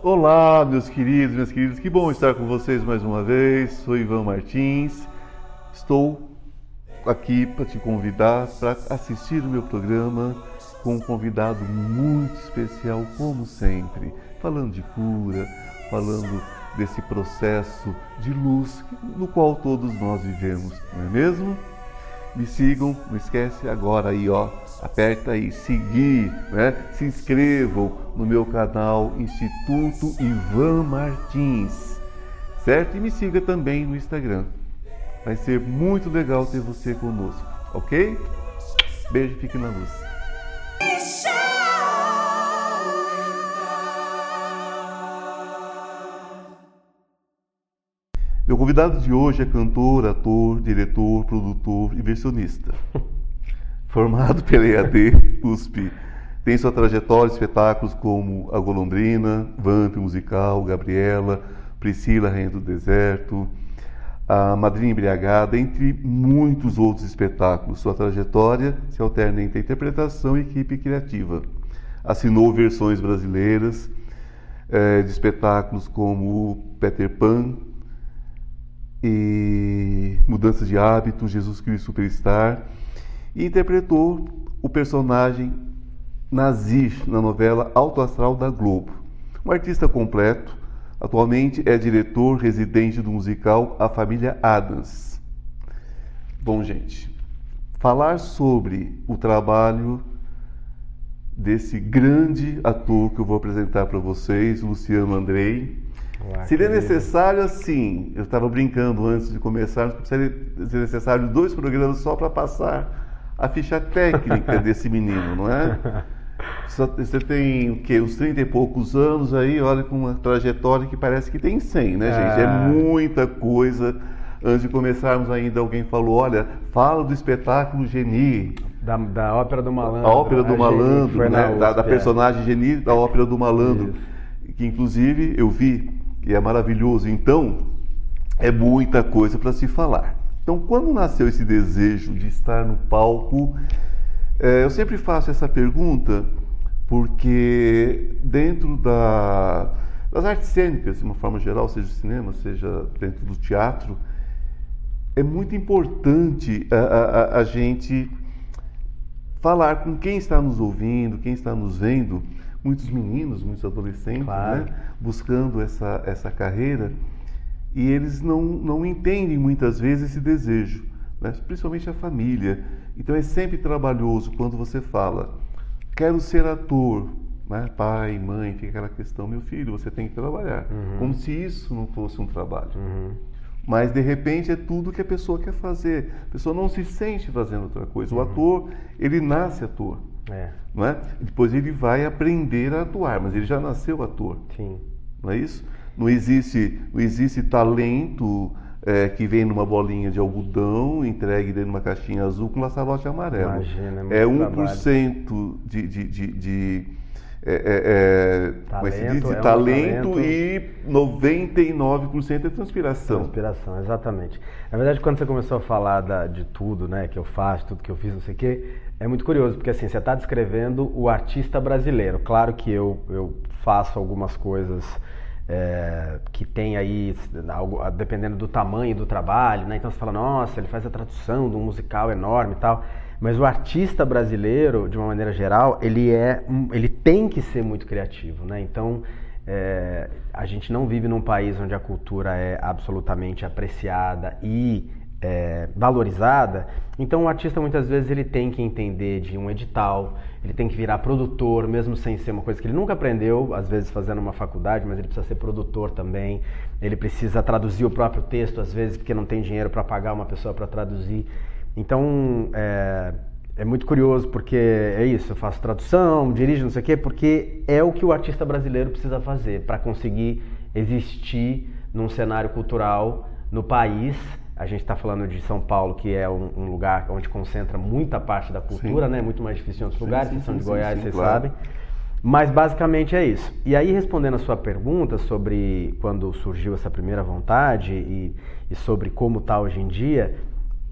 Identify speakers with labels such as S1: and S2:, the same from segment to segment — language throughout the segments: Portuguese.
S1: Olá, meus queridos, minhas queridas, que bom estar com vocês mais uma vez. Sou Ivan Martins, estou aqui para te convidar para assistir o meu programa com um convidado muito especial, como sempre, falando de cura, falando desse processo de luz no qual todos nós vivemos, não é mesmo? Me sigam, não esquece agora aí, ó, aperta aí seguir, né? Se inscrevam no meu canal Instituto Ivan Martins, certo? E me siga também no Instagram. Vai ser muito legal ter você conosco, ok? Beijo, fique na luz. Meu convidado de hoje é cantor, ator, diretor, produtor e versionista. Formado pela EAD USP, tem sua trajetória em espetáculos como A Golondrina, Vamp Musical, Gabriela, Priscila Rainha do Deserto, A Madrinha Embriagada, entre muitos outros espetáculos. Sua trajetória se alterna entre interpretação e equipe criativa. Assinou versões brasileiras eh, de espetáculos como Peter Pan, e Mudanças de Hábitos, Jesus Cristo Superstar, e interpretou o personagem Nazir na novela Alto Astral da Globo. Um artista completo, atualmente é diretor residente do musical A Família Adams. Bom, gente, falar sobre o trabalho desse grande ator que eu vou apresentar para vocês, Luciano Andrei, Olá, seria necessário assim, eu estava brincando antes de começar, seria necessário dois programas só para passar a ficha técnica desse menino, não é? Você tem o quê? Uns 30 e poucos anos aí, olha, com uma trajetória que parece que tem 100, né, gente? É, é muita coisa. Antes de começarmos ainda, alguém falou, olha, fala do espetáculo Geni.
S2: Da, da Ópera do Malandro.
S1: A Ópera do a Malandro, né? da, da, é. personagem Geni da Ópera do Malandro. Isso. Que inclusive eu vi e é maravilhoso. Então, é muita coisa para se falar. Então, quando nasceu esse desejo de estar no palco, é, eu sempre faço essa pergunta porque dentro da, das artes cênicas, de uma forma geral, seja o cinema, seja dentro do teatro, é muito importante a, a, a gente falar com quem está nos ouvindo, quem está nos vendo, muitos meninos, muitos adolescentes, claro. né, buscando essa, essa carreira, e eles não, não entendem muitas vezes esse desejo, né, principalmente a família. Então é sempre trabalhoso quando você fala, quero ser ator, né, pai, mãe, fica aquela questão, meu filho, você tem que trabalhar, uhum. como se isso não fosse um trabalho. Uhum. Mas de repente é tudo que a pessoa quer fazer. A pessoa não se sente fazendo outra coisa. O uhum. ator, ele nasce ator. É. Não é? Depois ele vai aprender a atuar, mas ele já nasceu ator. Sim. Não é isso? Não existe, não existe talento é, que vem numa bolinha de algodão, entregue dentro de uma caixinha azul com laçarote amarelo. Imagina, é, é 1% de, de, de, de é, é, talento, como é se diz? De é talento, talento e 99% é transpiração.
S2: Transpiração, exatamente. Na verdade, quando você começou a falar da, de tudo né, que eu faço, tudo que eu fiz, não sei o quê, é muito curioso, porque assim, você está descrevendo o artista brasileiro. Claro que eu, eu faço algumas coisas é, que tem aí, algo, dependendo do tamanho do trabalho, né? Então você fala, nossa, ele faz a tradução de um musical enorme e tal. Mas o artista brasileiro, de uma maneira geral, ele é, ele tem que ser muito criativo, né? Então é, a gente não vive num país onde a cultura é absolutamente apreciada e é, valorizada, então o artista muitas vezes ele tem que entender de um edital, ele tem que virar produtor, mesmo sem ser uma coisa que ele nunca aprendeu, às vezes fazendo uma faculdade, mas ele precisa ser produtor também, ele precisa traduzir o próprio texto, às vezes porque não tem dinheiro para pagar uma pessoa para traduzir. Então é, é muito curioso porque é isso, eu faço tradução, dirijo, não sei o quê, porque é o que o artista brasileiro precisa fazer para conseguir existir num cenário cultural no país a gente está falando de São Paulo, que é um, um, lugar onde concentra muita parte da cultura, sim. né? Muito mais difícil em outros sim, lugares, sim, são de Goiás, vocês claro. sabem. Mas basicamente é isso. E aí, respondendo a sua pergunta sobre quando surgiu essa primeira vontade e, e sobre como está hoje em dia,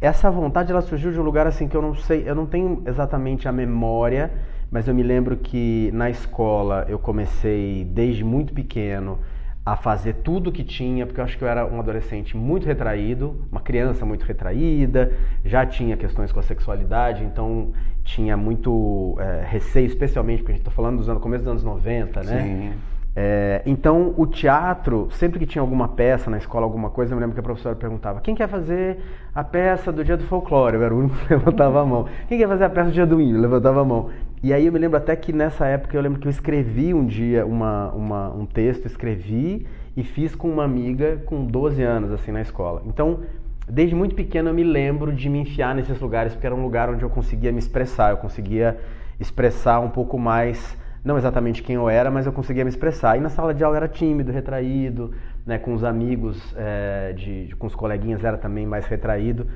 S2: essa vontade ela surgiu de um lugar assim que eu não sei, eu não tenho exatamente a memória mas eu me lembro que na escola eu comecei desde muito pequeno a fazer tudo que tinha, porque eu acho que eu era um adolescente muito retraído, uma criança muito retraída, já tinha questões com a sexualidade, então tinha muito é, receio, especialmente porque a gente está falando dos anos, começo dos anos 90, né? Sim. É, então, o teatro, sempre que tinha alguma peça na escola, alguma coisa, eu me lembro que a professora perguntava: quem quer fazer a peça do dia do folclore? Eu era o único que levantava a mão. Quem quer fazer a peça do dia do índio? Levantava a mão. E aí eu me lembro até que nessa época eu lembro que eu escrevi um dia uma, uma, um texto, escrevi e fiz com uma amiga com 12 anos, assim, na escola. Então, desde muito pequeno eu me lembro de me enfiar nesses lugares, porque era um lugar onde eu conseguia me expressar, eu conseguia expressar um pouco mais não exatamente quem eu era, mas eu conseguia me expressar. E na sala de aula era tímido, retraído, né, com os amigos, é, de, com os coleguinhas era também mais retraído.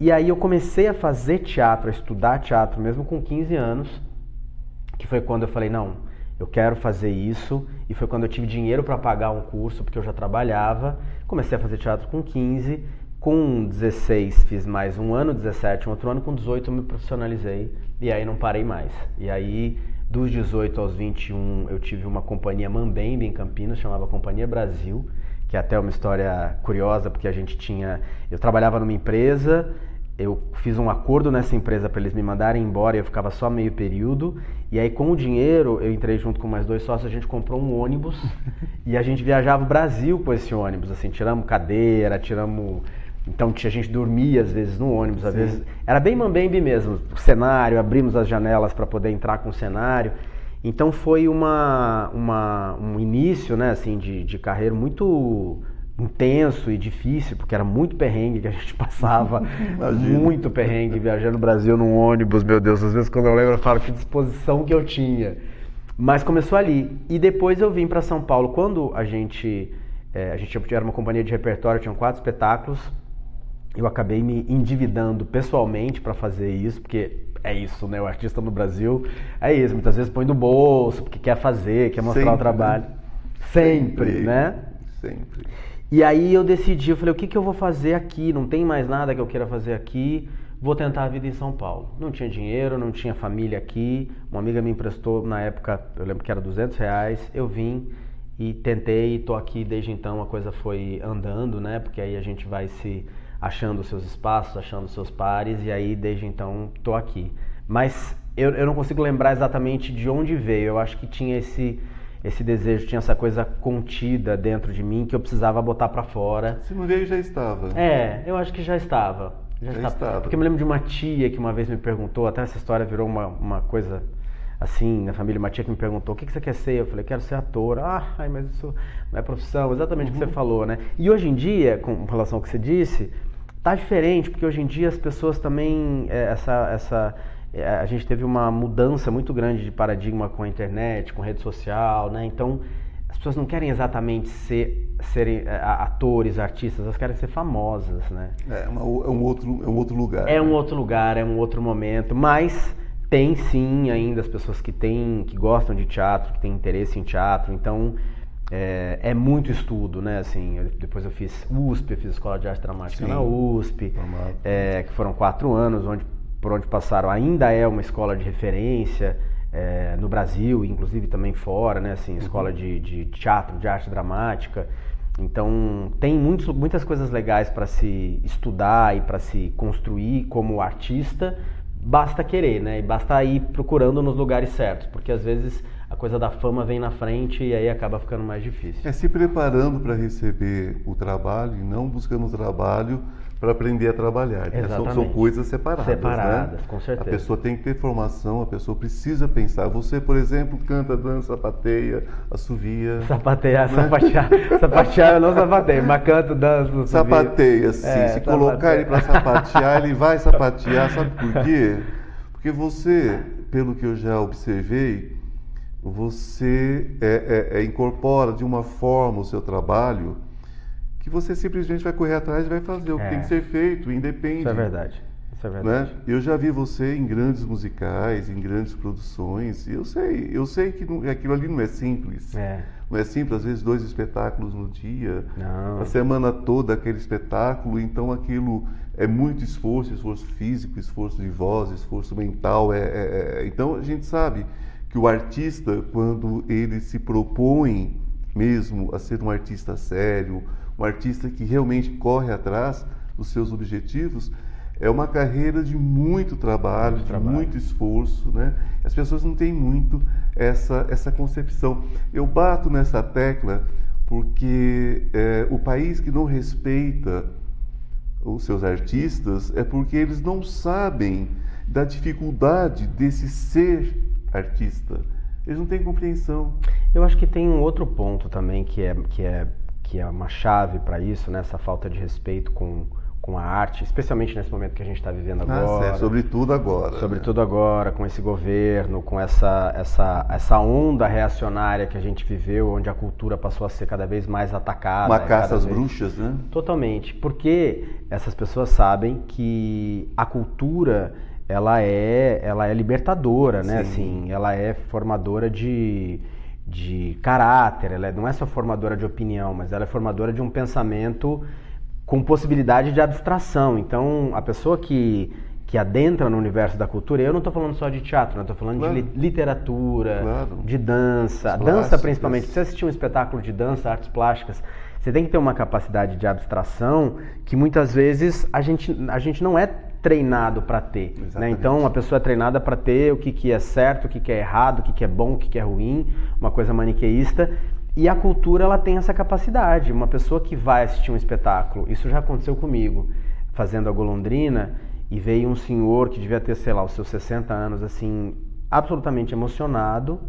S2: E aí eu comecei a fazer teatro, a estudar teatro mesmo com 15 anos, que foi quando eu falei, não, eu quero fazer isso. E foi quando eu tive dinheiro para pagar um curso, porque eu já trabalhava. Comecei a fazer teatro com 15. Com 16 fiz mais um ano, 17 um outro ano, com 18 eu me profissionalizei e aí não parei mais. E aí dos 18 aos 21, eu tive uma companhia Mambembe em Campinas, chamava Companhia Brasil, que é até uma história curiosa, porque a gente tinha. Eu trabalhava numa empresa, eu fiz um acordo nessa empresa para eles me mandarem embora e eu ficava só meio período. E aí, com o dinheiro, eu entrei junto com mais dois sócios, a gente comprou um ônibus e a gente viajava o Brasil com esse ônibus. Assim, tiramos cadeira, tiramos então a gente dormia às vezes no ônibus, às Sim. vezes era bem mambembe mesmo, o cenário, abrimos as janelas para poder entrar com o cenário. Então foi uma, uma, um início, né, assim, de, de carreira muito intenso e difícil, porque era muito perrengue que a gente passava, muito perrengue viajando no Brasil num ônibus, meu Deus, às vezes quando eu lembro eu falo que disposição que eu tinha. Mas começou ali. E depois eu vim para São Paulo. Quando a gente, é, a gente era uma companhia de repertório, tinham quatro espetáculos, eu acabei me endividando pessoalmente para fazer isso, porque é isso, né? O artista no Brasil é isso, muitas vezes põe do bolso, porque quer fazer, quer mostrar Sempre, o trabalho. Né? Sempre, Sempre, né?
S1: Sempre.
S2: E aí eu decidi, eu falei, o que, que eu vou fazer aqui? Não tem mais nada que eu queira fazer aqui, vou tentar a vida em São Paulo. Não tinha dinheiro, não tinha família aqui, uma amiga me emprestou na época, eu lembro que era 200 reais, eu vim e tentei e tô aqui desde então, a coisa foi andando, né? Porque aí a gente vai se achando seus espaços, achando seus pares, e aí desde então estou aqui. Mas eu, eu não consigo lembrar exatamente de onde veio. Eu acho que tinha esse esse desejo, tinha essa coisa contida dentro de mim que eu precisava botar para fora.
S1: Se não veio, já estava.
S2: É, eu acho que já estava. Já, já estava. estava. Porque eu me lembro de uma tia que uma vez me perguntou, até essa história virou uma, uma coisa assim, na família, uma tia que me perguntou, o que, que você quer ser? Eu falei, quero ser ator. Ah, mas isso não é profissão, exatamente o que você uhum. falou, né? E hoje em dia, com relação ao que você disse, Tá diferente, porque hoje em dia as pessoas também, é, essa, essa, é, a gente teve uma mudança muito grande de paradigma com a internet, com rede social, né? Então, as pessoas não querem exatamente ser serem é, atores, artistas, elas querem ser famosas, né?
S1: É, uma, é um outro é um outro lugar.
S2: É né? um outro lugar, é um outro momento, mas tem sim ainda as pessoas que têm que gostam de teatro, que têm interesse em teatro, então é, é, muito estudo, né? Assim, eu, depois eu fiz USP, eu fiz Escola de Arte Dramática Sim, na USP, é, que foram quatro anos, onde, por onde passaram. Ainda é uma escola de referência é, no Brasil, inclusive também fora, né? Assim, escola uhum. de, de, teatro, de arte dramática. Então, tem muitos, muitas coisas legais para se estudar e para se construir como artista. Basta querer, né? E basta ir procurando nos lugares certos, porque às vezes a coisa da fama vem na frente e aí acaba ficando mais difícil.
S1: É se preparando para receber o trabalho e não buscando o trabalho para aprender a trabalhar. Né? São, são, coisas separadas.
S2: Né? Separadas,
S1: né?
S2: com certeza.
S1: A pessoa tem que ter formação, a pessoa precisa pensar. Você, por exemplo, canta, dança, sapateia, assovia.
S2: Sapateia, né? sapatear. sapatear eu não sapateio, mas canto, danço, assovia.
S1: Sapateia, sim. É, Se sapateia. colocar ele para sapatear, ele vai sapatear. Sabe por quê? Porque você, pelo que eu já observei, você é, é, é, incorpora de uma forma o seu trabalho que você simplesmente vai correr atrás e vai fazer o que tem que é. ser feito, independe.
S2: Isso é verdade. Isso é verdade.
S1: Né? Eu já vi você em grandes musicais, em grandes produções. E eu sei, eu sei que não, aquilo ali não é simples.
S2: É.
S1: Não é simples, às vezes dois espetáculos no dia,
S2: Não.
S1: a semana toda aquele espetáculo, então aquilo é muito esforço, esforço físico, esforço de voz, esforço mental. É, é. Então a gente sabe que o artista, quando ele se propõe mesmo a ser um artista sério, um artista que realmente corre atrás dos seus objetivos, é uma carreira de muito trabalho, muito de trabalho. muito esforço, né? As pessoas não têm muito essa, essa concepção. Eu bato nessa tecla porque é, o país que não respeita os seus artistas é porque eles não sabem da dificuldade desse ser artista. Eles não têm compreensão.
S2: Eu acho que tem um outro ponto também que é, que é, que é uma chave para isso, né? essa falta de respeito com, com a arte, especialmente nesse momento que a gente está vivendo agora.
S1: Ah, é, sobretudo agora.
S2: Sobretudo né? agora, com esse governo, com essa, essa, essa onda reacionária que a gente viveu, onde a cultura passou a ser cada vez mais atacada.
S1: Uma caça às vez... bruxas, né?
S2: Totalmente. Porque essas pessoas sabem que a cultura ela é, ela é libertadora, né? Sim. Assim, ela é formadora de de caráter, ela é, não é só formadora de opinião, mas ela é formadora de um pensamento com possibilidade de abstração. Então, a pessoa que, que adentra no universo da cultura, eu não estou falando só de teatro, eu estou falando claro. de literatura, claro. de dança, As dança principalmente. Se você assistir um espetáculo de dança, artes plásticas, você tem que ter uma capacidade de abstração que muitas vezes a gente, a gente não é treinado para ter. Né? Então, a pessoa é treinada para ter o que, que é certo, o que, que é errado, o que, que é bom, o que, que é ruim, uma coisa maniqueísta. E a cultura ela tem essa capacidade. Uma pessoa que vai assistir um espetáculo, isso já aconteceu comigo, fazendo a golondrina, e veio um senhor que devia ter, sei lá, os seus 60 anos, assim, absolutamente emocionado,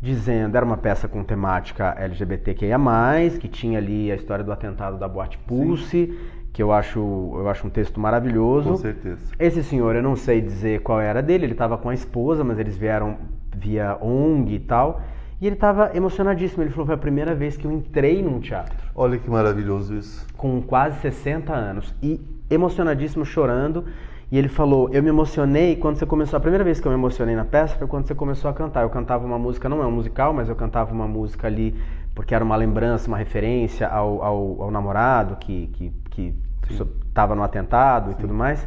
S2: dizendo, era uma peça com temática LGBTQIA+, que tinha ali a história do atentado da Boate Pulse, Sim. Que eu acho, eu acho um texto maravilhoso.
S1: Com certeza.
S2: Esse senhor, eu não sei dizer qual era dele, ele estava com a esposa, mas eles vieram via ONG e tal, e ele estava emocionadíssimo. Ele falou: foi a primeira vez que eu entrei num teatro.
S1: Olha que maravilhoso isso.
S2: Com quase 60 anos. E emocionadíssimo, chorando. E ele falou: Eu me emocionei quando você começou. A primeira vez que eu me emocionei na peça foi quando você começou a cantar. Eu cantava uma música, não é um musical, mas eu cantava uma música ali porque era uma lembrança, uma referência ao, ao, ao namorado que que estava no atentado Sim. e tudo mais.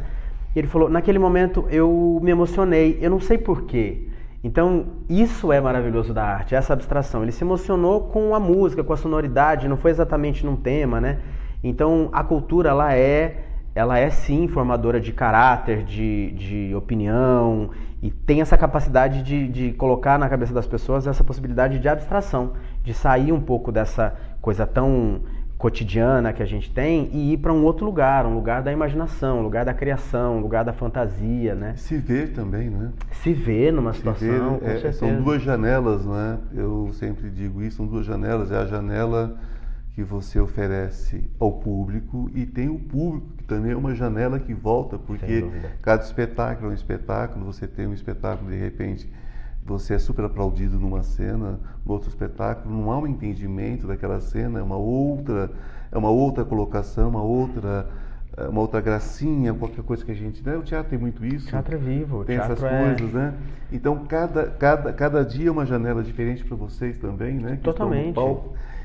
S2: E ele falou: Naquele momento eu me emocionei. Eu não sei porquê. Então, isso é maravilhoso da arte, essa abstração. Ele se emocionou com a música, com a sonoridade, não foi exatamente num tema, né? Então, a cultura, ela é, ela é sim formadora de caráter, de, de opinião, e tem essa capacidade de, de colocar na cabeça das pessoas essa possibilidade de abstração, de sair um pouco dessa coisa tão cotidiana que a gente tem e ir para um outro lugar, um lugar da imaginação, um lugar da criação, um lugar da fantasia, né?
S1: Se ver também, né?
S2: Se ver numa Se situação,
S1: ver, é, São duas janelas, não é? Eu sempre digo isso, são duas janelas. É a janela que você oferece ao público e tem o público que também é uma janela que volta, porque cada espetáculo é um espetáculo, você tem um espetáculo de repente você é super aplaudido numa cena, no outro espetáculo, não há um entendimento daquela cena, é uma outra, é uma outra colocação, uma outra, é uma outra gracinha, qualquer coisa que a gente. Né? O teatro tem muito isso.
S2: O teatro é vivo,
S1: tem
S2: essas
S1: é... coisas, né? Então cada, cada, cada dia é uma janela diferente para vocês também, né?
S2: Que Totalmente.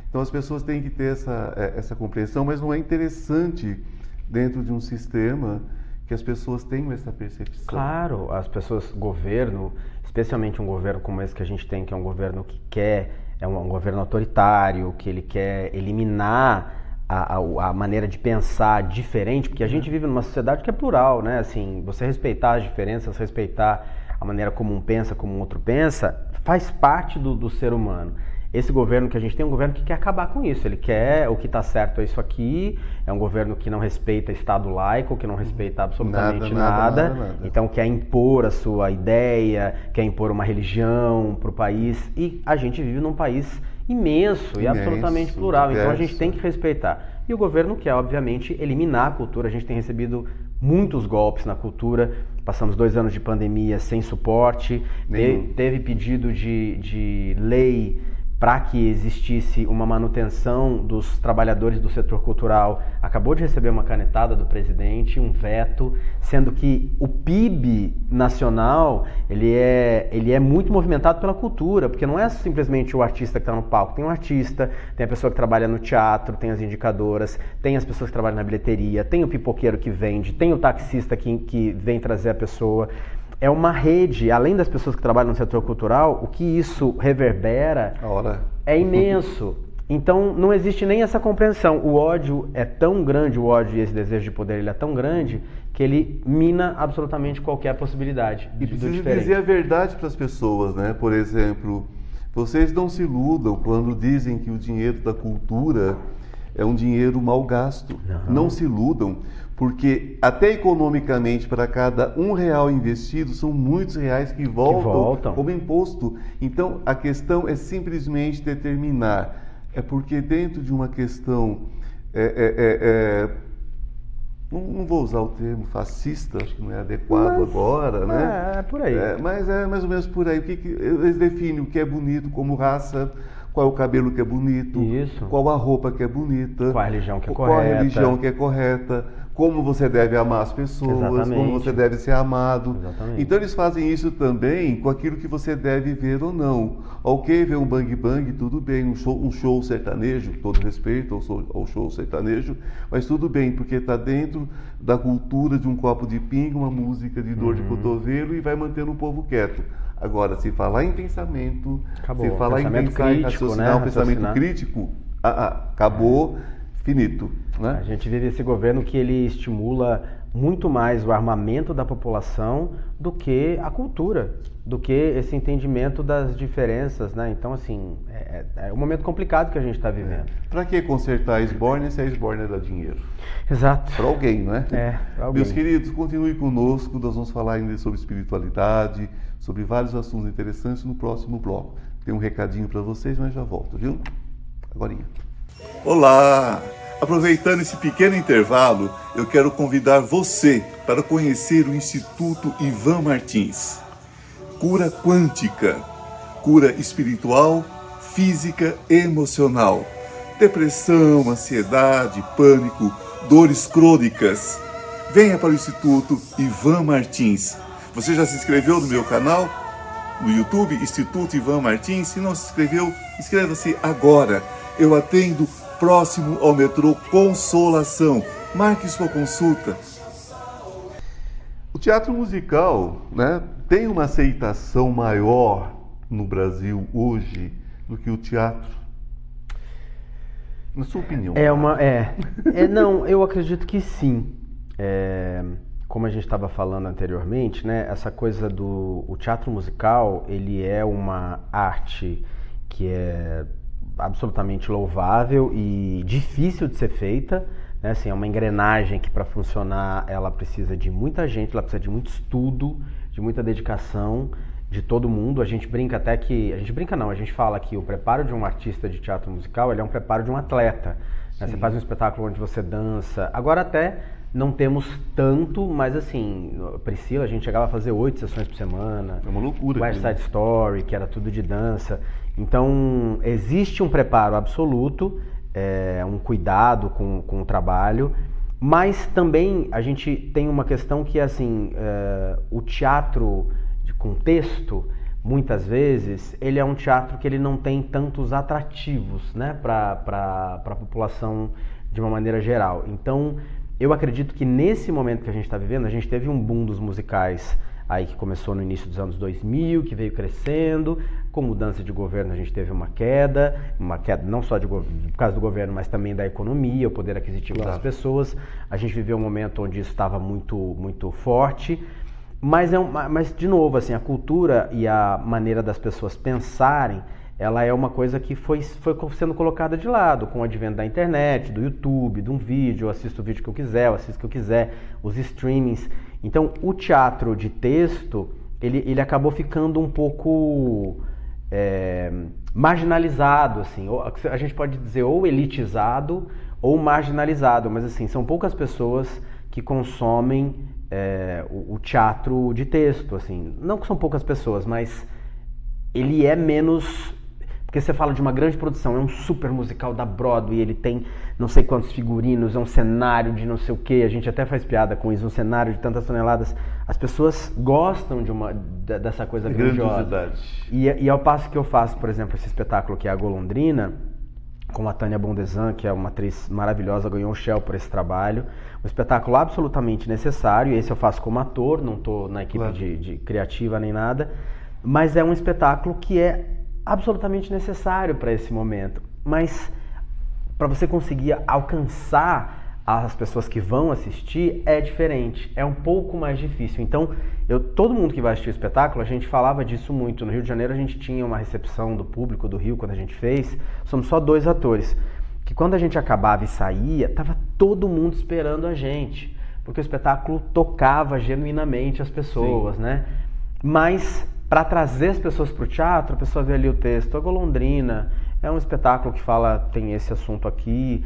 S1: Então as pessoas têm que ter essa, é, essa compreensão, mas não é interessante dentro de um sistema que as pessoas tenham essa percepção.
S2: Claro, as pessoas, governo, especialmente um governo como esse que a gente tem, que é um governo que quer, é um, um governo autoritário, que ele quer eliminar a, a, a, maneira de pensar diferente, porque a gente vive numa sociedade que é plural, né? Assim, você respeitar as diferenças, respeitar a maneira como um pensa, como um outro pensa, faz parte do, do ser humano. Esse governo que a gente tem é um governo que quer acabar com isso. Ele quer o que está certo é isso aqui. É um governo que não respeita Estado laico, que não respeita absolutamente nada, nada, nada, nada. Então quer impor a sua ideia, quer impor uma religião para o país. E a gente vive num país imenso, imenso e absolutamente plural. Diverso. Então a gente tem que respeitar. E o governo quer, obviamente, eliminar a cultura. A gente tem recebido muitos golpes na cultura. Passamos dois anos de pandemia sem suporte. Teve, teve pedido de, de lei para que existisse uma manutenção dos trabalhadores do setor cultural, acabou de receber uma canetada do presidente, um veto, sendo que o PIB nacional ele é, ele é muito movimentado pela cultura, porque não é simplesmente o artista que está no palco, tem um artista, tem a pessoa que trabalha no teatro, tem as indicadoras, tem as pessoas que trabalham na bilheteria, tem o pipoqueiro que vende, tem o taxista que, que vem trazer a pessoa é uma rede, além das pessoas que trabalham no setor cultural, o que isso reverbera é imenso. Então não existe nem essa compreensão. O ódio é tão grande, o ódio e esse desejo de poder ele é tão grande que ele mina absolutamente qualquer possibilidade.
S1: E precisa dizer a verdade para as pessoas, né? Por exemplo, vocês não se iludam quando dizem que o dinheiro da cultura é um dinheiro mal gasto. Não, não se iludam, porque até economicamente, para cada um real investido, são muitos reais que voltam, que voltam, como imposto. Então, a questão é simplesmente determinar. É porque dentro de uma questão... É, é, é, é não, não, vou usar o termo fascista, acho que não é adequado mas, agora, né?
S2: É, é por aí. É,
S1: mas é mais ou menos por aí. O que, que eles definem o que é bonito como raça, qual é o cabelo que é bonito,
S2: Isso.
S1: qual a roupa que é bonita,
S2: qual a religião que é
S1: qual
S2: correta,
S1: a religião que é correta, como você deve amar as pessoas, Exatamente. como você deve ser amado.
S2: Exatamente.
S1: Então eles fazem isso também com aquilo que você deve ver ou não. Ok, ver um bang bang, tudo bem, um show, um show sertanejo, todo respeito ao show, ao show sertanejo, mas tudo bem, porque está dentro da cultura de um copo de pinga, uma música de dor uhum. de cotovelo e vai mantendo o povo quieto. Agora, se falar em pensamento,
S2: acabou.
S1: se falar
S2: pensamento
S1: em pensar,
S2: crítico,
S1: raciocinar,
S2: né?
S1: um pensamento crítico, ah, ah, acabou finito. Né?
S2: A gente vive esse governo que ele estimula muito mais o armamento da população do que a cultura, do que esse entendimento das diferenças, né? Então, assim, é, é, é um momento complicado que a gente está vivendo. É.
S1: Para que consertar a esborne se a esborne dá dinheiro?
S2: Exato.
S1: Para alguém, não é?
S2: É, alguém.
S1: Meus queridos, continue conosco, nós vamos falar ainda sobre espiritualidade, sobre vários assuntos interessantes no próximo bloco. Tem um recadinho para vocês, mas já volto, viu? Agorinha. Olá! Aproveitando esse pequeno intervalo, eu quero convidar você para conhecer o Instituto Ivan Martins. Cura quântica, cura espiritual, física e emocional. Depressão, ansiedade, pânico, dores crônicas. Venha para o Instituto Ivan Martins. Você já se inscreveu no meu canal? No YouTube, Instituto Ivan Martins? Se não se inscreveu, inscreva-se agora. Eu atendo próximo ao metrô Consolação. Marque sua consulta. O teatro musical né, tem uma aceitação maior no Brasil hoje do que o teatro? Na sua opinião?
S2: É uma. É, é não, eu acredito que sim. É, como a gente estava falando anteriormente, né, essa coisa do o teatro musical, ele é uma arte que é absolutamente louvável e difícil de ser feita. Né? Assim, é uma engrenagem que para funcionar ela precisa de muita gente, ela precisa de muito estudo, de muita dedicação de todo mundo. A gente brinca até que. A gente brinca não, a gente fala que o preparo de um artista de teatro musical ele é um preparo de um atleta. Né? Você faz um espetáculo onde você dança. Agora até não temos tanto, mas assim, Priscila, a gente chegava a fazer oito sessões por semana.
S1: É uma loucura.
S2: West Side Story, que era tudo de dança. Então, existe um preparo absoluto, é, um cuidado com, com o trabalho, mas também a gente tem uma questão que é assim, é, o teatro de contexto, muitas vezes, ele é um teatro que ele não tem tantos atrativos né, para a população de uma maneira geral. Então, eu acredito que nesse momento que a gente está vivendo, a gente teve um boom dos musicais aí que começou no início dos anos 2000, que veio crescendo. Com mudança de governo, a gente teve uma queda, uma queda não só de, por causa do governo, mas também da economia, o poder aquisitivo claro. das pessoas. A gente viveu um momento onde isso estava muito, muito forte. Mas, é um, mas, de novo, assim, a cultura e a maneira das pessoas pensarem ela é uma coisa que foi, foi sendo colocada de lado com o advento da internet, do YouTube, de um vídeo, eu assisto o vídeo que eu quiser, eu assisto o que eu quiser, os streamings. Então, o teatro de texto, ele, ele acabou ficando um pouco é, marginalizado, assim, a gente pode dizer ou elitizado ou marginalizado, mas assim, são poucas pessoas que consomem é, o, o teatro de texto, assim, não que são poucas pessoas, mas ele é menos porque você fala de uma grande produção, é um super musical da Broadway, ele tem não sei quantos figurinos, é um cenário de não sei o que, a gente até faz piada com isso, um cenário de tantas toneladas. As pessoas gostam de uma, dessa coisa grandiosa. E, e ao passo que eu faço, por exemplo, esse espetáculo que é a Golondrina, com a Tânia Bondesan, que é uma atriz maravilhosa, ganhou o Shell por esse trabalho. Um espetáculo absolutamente necessário, esse eu faço como ator, não estou na equipe claro. de, de criativa nem nada, mas é um espetáculo que é absolutamente necessário para esse momento. Mas para você conseguir alcançar as pessoas que vão assistir é diferente, é um pouco mais difícil. Então, eu, todo mundo que vai assistir o espetáculo, a gente falava disso muito. No Rio de Janeiro, a gente tinha uma recepção do público do Rio quando a gente fez. Somos só dois atores. Que quando a gente acabava e saía, tava todo mundo esperando a gente, porque o espetáculo tocava genuinamente as pessoas, Sim. né? Mas para trazer as pessoas para o teatro, a pessoa vê ali o texto, a Golondrina, é um espetáculo que fala, tem esse assunto aqui,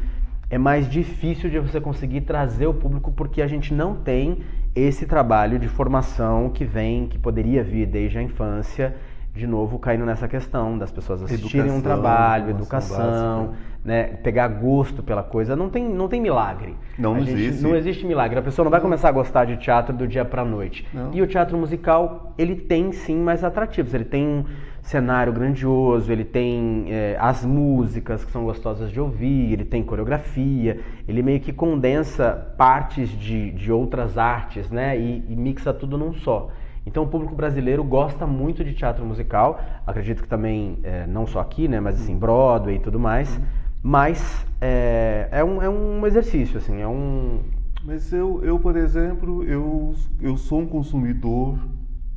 S2: é mais difícil de você conseguir trazer o público porque a gente não tem esse trabalho de formação que vem, que poderia vir desde a infância, de novo caindo nessa questão das pessoas assistirem educação, um trabalho, educação, né, pegar gosto pela coisa. Não tem, não tem milagre.
S1: Não gente, existe.
S2: Não existe milagre. A pessoa não vai começar a gostar de teatro do dia para noite. Não. E o teatro musical, ele tem sim mais atrativos. Ele tem um cenário grandioso, ele tem é, as músicas que são gostosas de ouvir, ele tem coreografia, ele meio que condensa partes de, de outras artes, né, e, e mixa tudo num só. Então o público brasileiro gosta muito de teatro musical, acredito que também, é, não só aqui, né, mas assim, Broadway e tudo mais, mas é, é, um, é um exercício, assim, é um...
S1: Mas eu, eu por exemplo, eu, eu sou um consumidor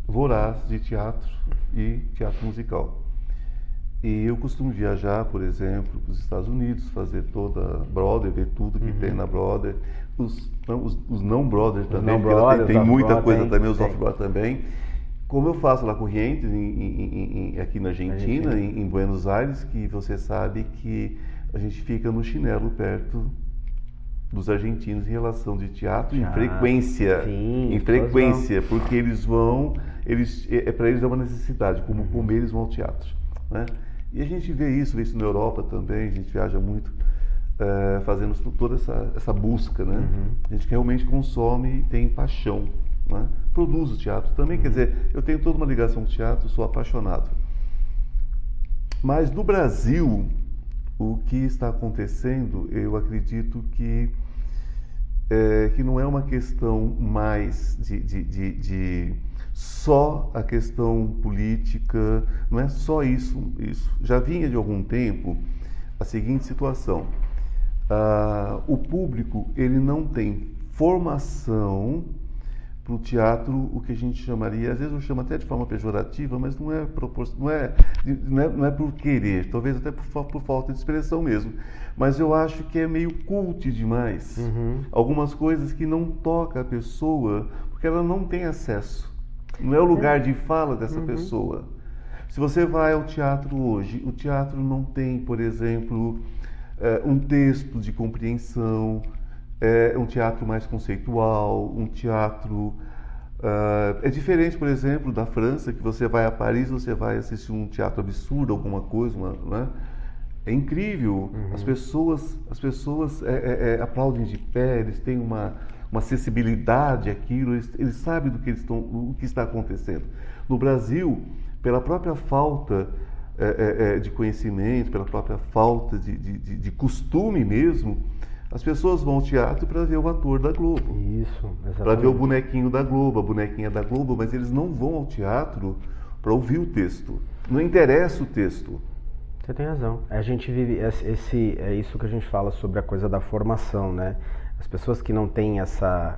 S1: voraz de teatro e teatro musical. E eu costumo viajar, por exemplo, para os Estados Unidos, fazer toda a Broadway, ver tudo que uhum. tem na Broadway. Os, os, os não brothers também, não brothers, tem, tem muita coisa também, os off-broadway também. Como eu faço lá em, em, em, aqui na Argentina, Argentina. Em, Buenos Aires, que você sabe que a gente fica no chinelo perto dos argentinos em relação de teatro, em frequência, sim, em frequência, porque eles vão, eles é, é para eles é uma necessidade, como uhum. comer eles vão ao teatro, né? E a gente vê isso, vê isso na Europa também, a gente viaja muito é, fazendo toda essa, essa busca, né? Uhum. A gente realmente consome e tem paixão, né? Produz o teatro também, uhum. quer dizer, eu tenho toda uma ligação com o teatro, sou apaixonado. Mas no Brasil, o que está acontecendo, eu acredito que é, que não é uma questão mais de, de, de, de, só a questão política, não é só isso, isso. Já vinha de algum tempo a seguinte situação: ah, o público ele não tem formação para o teatro o que a gente chamaria, às vezes eu chamo até de forma pejorativa, mas não é, não é, não é, não é por querer, talvez até por, por, falta de expressão mesmo. Mas eu acho que é meio cult demais. Uhum. Algumas coisas que não toca a pessoa, porque ela não tem acesso. Não é o lugar de fala dessa uhum. pessoa. Se você vai ao teatro hoje, o teatro não tem, por exemplo, eh, um texto de compreensão, é um teatro mais conceitual, um teatro. Uh, é diferente, por exemplo, da França, que você vai a Paris, você vai assistir um teatro absurdo, alguma coisa, uma, né? É incrível. Uhum. As pessoas, as pessoas é, é, é, aplaudem de pé, eles têm uma, uma acessibilidade àquilo, eles, eles sabem do que, eles estão, o que está acontecendo. No Brasil, pela própria falta é, é, é de conhecimento, pela própria falta de, de, de, de costume mesmo, as pessoas vão ao teatro para ver o ator da Globo.
S2: Isso,
S1: Para ver o bonequinho da Globo, a bonequinha da Globo, mas eles não vão ao teatro para ouvir o texto. Não interessa o texto.
S2: Você tem razão. A gente vive esse é isso que a gente fala sobre a coisa da formação, né? As pessoas que não têm essa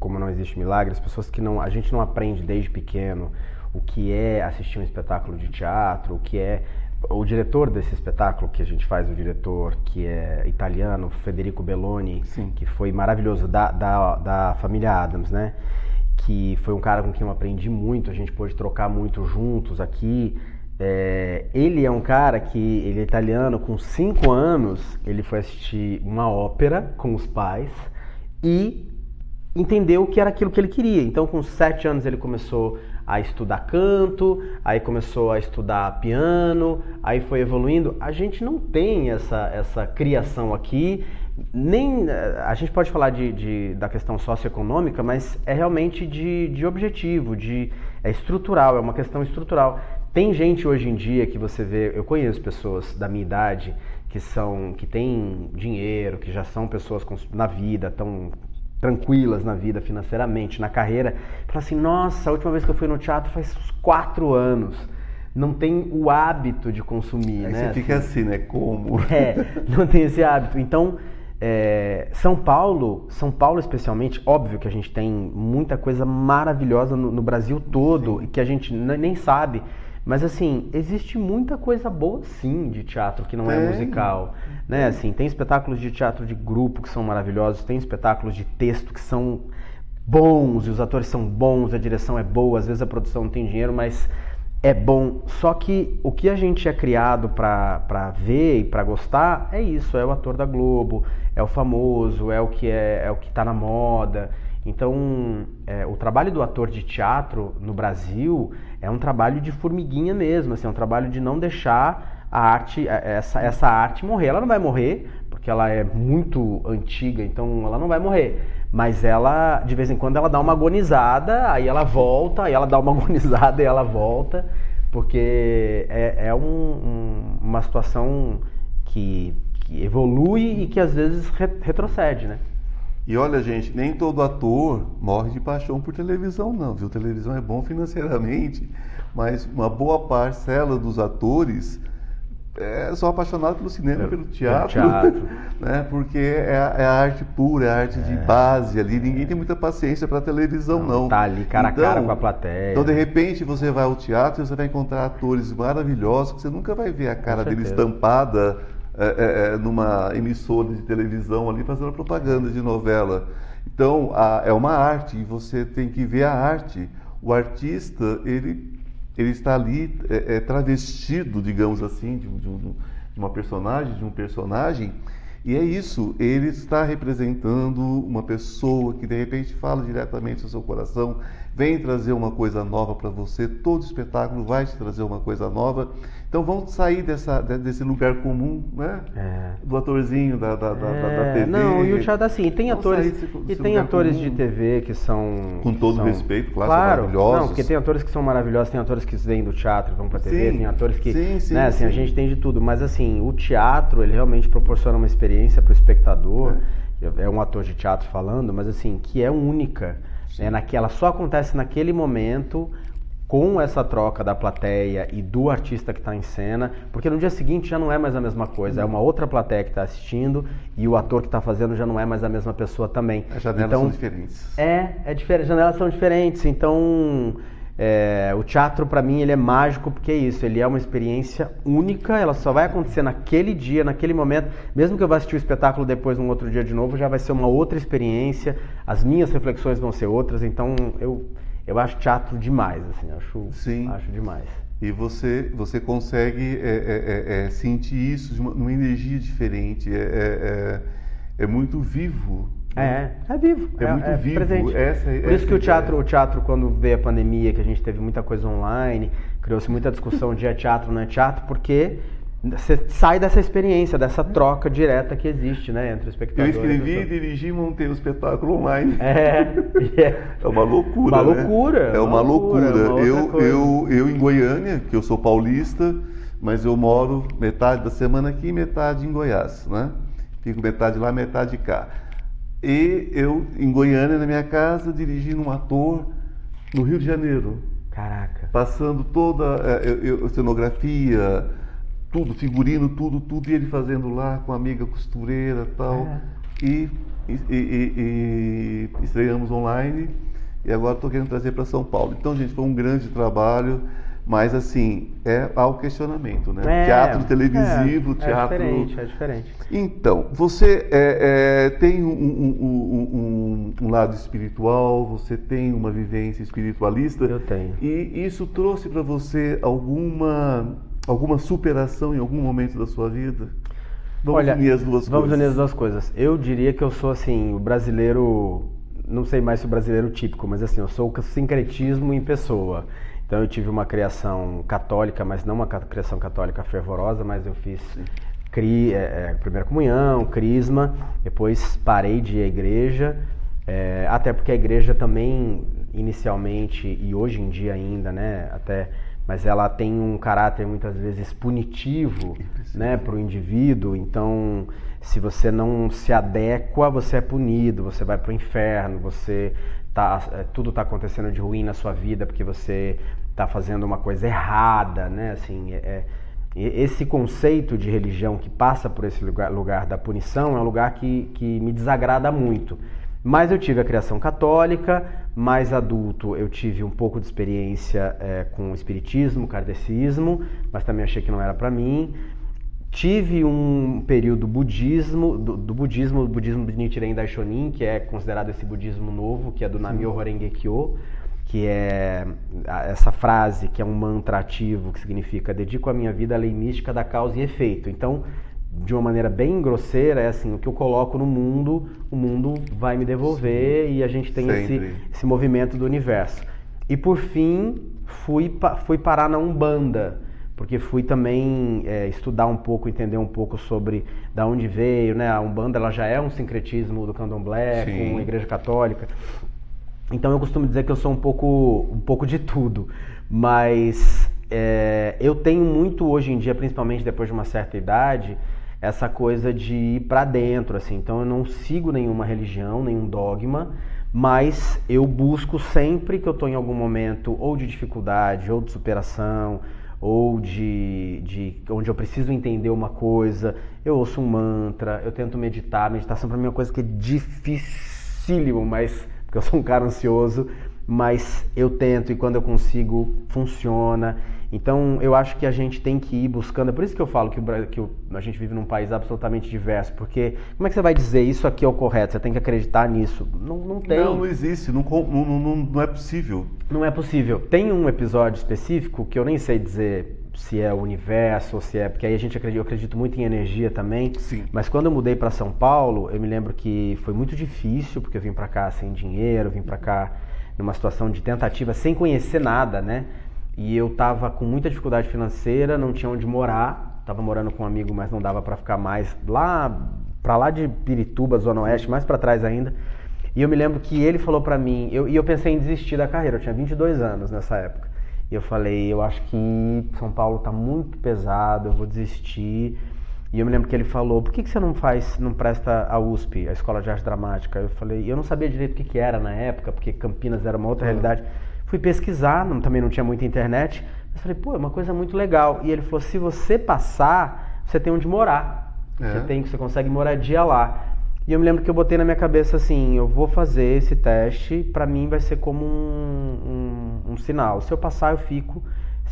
S2: como não existe milagre, as pessoas que não a gente não aprende desde pequeno o que é assistir um espetáculo de teatro, o que é o diretor desse espetáculo que a gente faz, o diretor que é italiano, Federico Belloni, Sim. que foi maravilhoso, da, da, da família Adams, né? Que foi um cara com quem eu aprendi muito, a gente pôde trocar muito juntos aqui. É, ele é um cara que, ele é italiano, com cinco anos, ele foi assistir uma ópera com os pais e entendeu que era aquilo que ele queria. Então, com sete anos, ele começou a estudar canto, aí começou a estudar piano, aí foi evoluindo. A gente não tem essa, essa criação aqui, nem a gente pode falar de, de da questão socioeconômica, mas é realmente de, de objetivo, de é estrutural, é uma questão estrutural. Tem gente hoje em dia que você vê, eu conheço pessoas da minha idade que são que têm dinheiro, que já são pessoas na vida, tão tranquilas na vida financeiramente, na carreira, fala assim: nossa, a última vez que eu fui no teatro faz quatro anos. Não tem o hábito de consumir,
S1: Aí
S2: né?
S1: Você fica assim, né? Como?
S2: É, não tem esse hábito. Então, é, São Paulo, São Paulo especialmente, óbvio que a gente tem muita coisa maravilhosa no, no Brasil todo e que a gente nem sabe. Mas assim, existe muita coisa boa sim de teatro que não é, é musical, né? Assim, tem espetáculos de teatro de grupo que são maravilhosos, tem espetáculos de texto que são bons, e os atores são bons, a direção é boa, às vezes a produção não tem dinheiro, mas é bom. Só que o que a gente é criado para ver e para gostar é isso, é o ator da Globo, é o famoso, é o que é, é o que está na moda. Então, é, o trabalho do ator de teatro no Brasil é um trabalho de formiguinha mesmo, assim, é um trabalho de não deixar a arte, é, essa, essa arte morrer. Ela não vai morrer, porque ela é muito antiga, então ela não vai morrer. Mas ela, de vez em quando, ela dá uma agonizada, aí ela volta, aí ela dá uma agonizada e ela volta, porque é, é um, um, uma situação que, que evolui e que às vezes retrocede, né?
S1: E olha, gente, nem todo ator morre de paixão por televisão, não, viu? Televisão é bom financeiramente, mas uma boa parcela dos atores é, são apaixonados pelo cinema, é, pelo teatro, teatro. né? porque é, é, a arte pura, é a arte de é. base ali. Ninguém tem muita paciência para televisão, não, não.
S2: Tá ali cara então, a cara com a plateia.
S1: Então, de repente, você vai ao teatro e você vai encontrar atores maravilhosos que você nunca vai ver a cara dele estampada é, é, é, numa emissora de televisão ali fazendo propaganda de novela. Então, a, é uma arte e você tem que ver a arte. O artista, ele, ele está ali é, é travestido, digamos assim, de, de, de uma personagem, de um personagem, e é isso, ele está representando uma pessoa que de repente fala diretamente ao seu coração, vem trazer uma coisa nova para você, todo espetáculo vai te trazer uma coisa nova. Então vamos sair dessa, desse lugar comum, né? É. Do atorzinho da, da, da, é. da, TV.
S2: Não, e o teatro assim, tem atores desse, desse e tem atores comum. de TV que são
S1: com todo
S2: são,
S1: respeito, claro,
S2: claro
S1: maravilhosos.
S2: Não, porque tem atores que são maravilhosos, tem atores que vêm do teatro, vão para TV, sim, tem atores que, sim, sim, né, assim, a gente tem de tudo, mas assim, o teatro, ele realmente proporciona uma experiência para o espectador. É. é um ator de teatro falando, mas assim, que é única. Né, naquela só acontece naquele momento com essa troca da plateia e do artista que está em cena, porque no dia seguinte já não é mais a mesma coisa, é uma outra plateia que está assistindo e o ator que está fazendo já não é mais a mesma pessoa também.
S1: As janelas então, são diferentes.
S2: É, é diferente, as janelas são diferentes, então é, o teatro para mim ele é mágico porque é isso, ele é uma experiência única, ela só vai acontecer naquele dia, naquele momento, mesmo que eu vá assistir o espetáculo depois num outro dia de novo, já vai ser uma outra experiência, as minhas reflexões vão ser outras, então eu eu acho teatro demais, assim, acho, Sim. acho demais.
S1: E você, você consegue é, é, é, é sentir isso de uma, uma energia diferente, é, é, é muito vivo.
S2: É, é vivo.
S1: É, muito vivo. Presente.
S2: Essa, Por isso que o teatro, o teatro, quando veio a pandemia, que a gente teve muita coisa online, criou-se muita discussão de é teatro, não é teatro, porque você sai dessa experiência, dessa troca direta que existe, né, entre o espectador
S1: Eu escrevi, dirigi e montei um espetáculo online.
S2: É,
S1: é. é uma loucura,
S2: Uma né? loucura.
S1: É uma, loucura. loucura. É uma eu, eu, eu em Goiânia, que eu sou paulista, mas eu moro metade da semana aqui e metade em Goiás, né? Fico metade lá, metade cá. E eu, em Goiânia, na minha casa, dirigindo um ator no Rio de Janeiro.
S2: Caraca.
S1: Passando toda a é, cenografia, tudo, figurino, tudo, tudo, e ele fazendo lá com a amiga costureira tal. É. E, e, e, e estreamos online e agora estou querendo trazer para São Paulo. Então, gente, foi um grande trabalho, mas assim, é ao questionamento, né? É, teatro televisivo, é, teatro.
S2: É diferente, é diferente.
S1: Então, você é, é tem um, um, um, um, lado espiritual, você tem uma vivência espiritualista.
S2: Eu tenho.
S1: E isso trouxe para você alguma alguma superação em algum momento da sua vida?
S2: Vamos Olha, unir as duas vamos coisas. Vamos unir as duas coisas. Eu diria que eu sou assim, o brasileiro não sei mais se o brasileiro típico, mas assim, eu sou o sincretismo em pessoa. Então eu tive uma criação católica, mas não uma criação católica fervorosa, mas eu fiz cri, é, é, primeira comunhão, crisma, depois parei de ir à igreja, é, até porque a igreja também inicialmente e hoje em dia ainda, né, até mas ela tem um caráter muitas vezes punitivo né, para o indivíduo. Então, se você não se adequa, você é punido, você vai para o inferno, você tá, é, tudo está acontecendo de ruim na sua vida porque você está fazendo uma coisa errada, né? Assim, é, é, esse conceito de religião que passa por esse lugar, lugar da punição é um lugar que, que me desagrada muito. Mas eu tive a criação católica, mais adulto eu tive um pouco de experiência é, com espiritismo, kardecismo, mas também achei que não era para mim. Tive um período budismo, do, do budismo, o budismo de Nichiren Daishonin, que é considerado esse budismo novo, que é do Namyo Horenge Kyo, que é essa frase que é um mantra ativo que significa dedico a minha vida à lei mística da causa e efeito. Então, de uma maneira bem grosseira, é assim, o que eu coloco no mundo, o mundo vai me devolver Sim, e a gente tem esse, esse movimento do universo. E por fim, fui, fui parar na Umbanda, porque fui também é, estudar um pouco, entender um pouco sobre da onde veio, né? A Umbanda ela já é um sincretismo do candomblé, Sim. com a igreja católica. Então eu costumo dizer que eu sou um pouco, um pouco de tudo, mas é, eu tenho muito hoje em dia, principalmente depois de uma certa idade, essa coisa de ir para dentro, assim. Então eu não sigo nenhuma religião, nenhum dogma, mas eu busco sempre que eu estou em algum momento ou de dificuldade, ou de superação, ou de, de onde eu preciso entender uma coisa, eu ouço um mantra, eu tento meditar. Meditação para mim é uma coisa que é dificílimo, mas porque eu sou um cara ansioso, mas eu tento e quando eu consigo funciona. Então eu acho que a gente tem que ir buscando. É por isso que eu falo que, o, que o, a gente vive num país absolutamente diverso. Porque como é que você vai dizer isso aqui é o correto? Você tem que acreditar nisso? Não, não tem.
S1: Não, não existe. Não, não, não, não é possível.
S2: Não é possível. Tem um episódio específico que eu nem sei dizer se é o universo ou se é. Porque aí a gente acredita, eu acredito muito em energia também.
S1: Sim.
S2: Mas quando eu mudei para São Paulo, eu me lembro que foi muito difícil, porque eu vim para cá sem dinheiro, vim para cá numa situação de tentativa, sem conhecer nada, né? E eu tava com muita dificuldade financeira, não tinha onde morar, tava morando com um amigo, mas não dava para ficar mais lá para lá de Pirituba, Zona Oeste, mais para trás ainda. E eu me lembro que ele falou para mim, eu, e eu pensei em desistir da carreira, eu tinha 22 anos nessa época. E eu falei, eu acho que São Paulo tá muito pesado, eu vou desistir. E eu me lembro que ele falou, por que, que você não faz, não presta a USP, a Escola de Arte Dramática? Eu falei, eu não sabia direito o que, que era na época, porque Campinas era uma outra uhum. realidade. Fui pesquisar, não, também não tinha muita internet. Mas falei, pô, é uma coisa muito legal. E ele falou, se você passar, você tem onde morar. É. Você, tem, você consegue moradia lá. E eu me lembro que eu botei na minha cabeça assim, eu vou fazer esse teste, para mim vai ser como um, um, um, sinal. Se eu passar, eu fico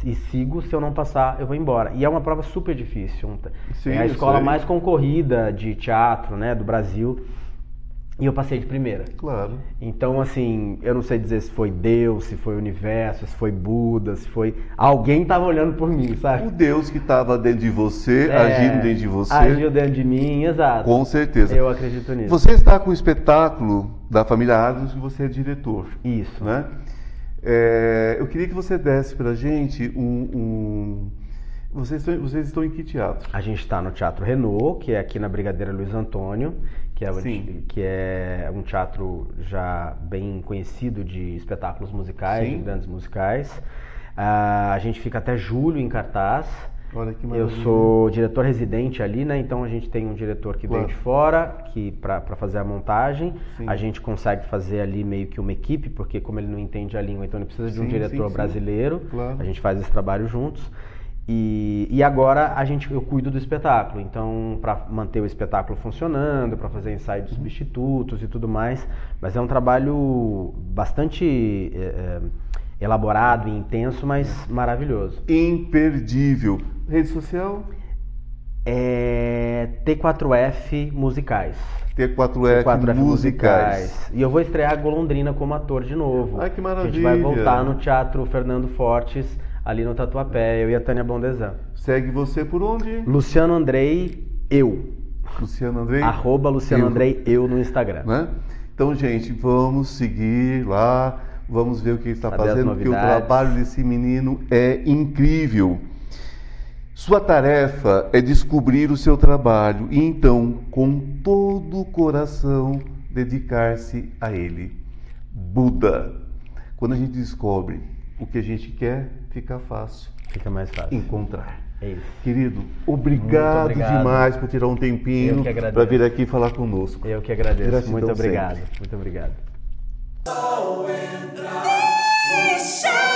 S2: e sigo, se eu não passar, eu vou embora. E é uma prova super difícil. Sim, é a escola mais concorrida de teatro né, do Brasil. E eu passei de primeira.
S1: Claro.
S2: Então, assim, eu não sei dizer se foi Deus, se foi o universo, se foi Buda, se foi. Alguém estava olhando por mim, sabe?
S1: O Deus que estava dentro de você, é, agindo dentro de você.
S2: Agiu dentro de mim, exato.
S1: Com certeza.
S2: Eu acredito nisso.
S1: Você está com o espetáculo da família Adams e você é diretor.
S2: Isso.
S1: Né? É, eu queria que você desse para a gente um, um... Vocês, estão, vocês estão em que teatro?
S2: A gente está no Teatro Renault, que é aqui na Brigadeira Luiz Antônio que é, um, que é um teatro já bem conhecido de espetáculos musicais, Sim. de grandes musicais. Uh, a gente fica até julho em cartaz.
S1: Olha que
S2: Eu sou diretor residente ali, né? Então a gente tem um diretor que claro. veio de fora, que para fazer a montagem. Sim. A gente consegue fazer ali meio que uma equipe, porque como ele não entende a língua, então ele precisa de um sim, diretor sim, brasileiro.
S1: Claro.
S2: A gente faz esse trabalho juntos. E, e agora a gente, eu cuido do espetáculo, então para manter o espetáculo funcionando, para fazer ensaio de substitutos e tudo mais, mas é um trabalho bastante é, elaborado e intenso, mas maravilhoso.
S1: Imperdível. Rede social?
S2: É T4F Musicais.
S1: T4F, T4F musicais. musicais.
S2: E eu vou estrear Golondrina como ator de novo.
S1: Ai, que maravilha.
S2: A gente vai voltar no Teatro Fernando Fortes ali no Tatuapé, eu e a Tânia Bondesan.
S1: Segue você por onde?
S2: Luciano Andrei, eu.
S1: Luciano Andrei?
S2: Arroba Luciano eu. Andrei, eu no Instagram.
S1: Né? Então, gente, vamos seguir lá, vamos ver o que ele está Saber fazendo, porque o trabalho desse menino é incrível. Sua tarefa é descobrir o seu trabalho e então, com todo o coração, dedicar-se a ele. Buda. Quando a gente descobre o que a gente quer, fica fácil.
S2: Fica mais fácil.
S1: Encontrar.
S2: É isso.
S1: Querido, obrigado, obrigado. demais por tirar um tempinho para vir aqui falar conosco.
S2: Eu que agradeço. Gratidão Muito obrigado. Sempre. Muito obrigado. Oh, entra. Deixa.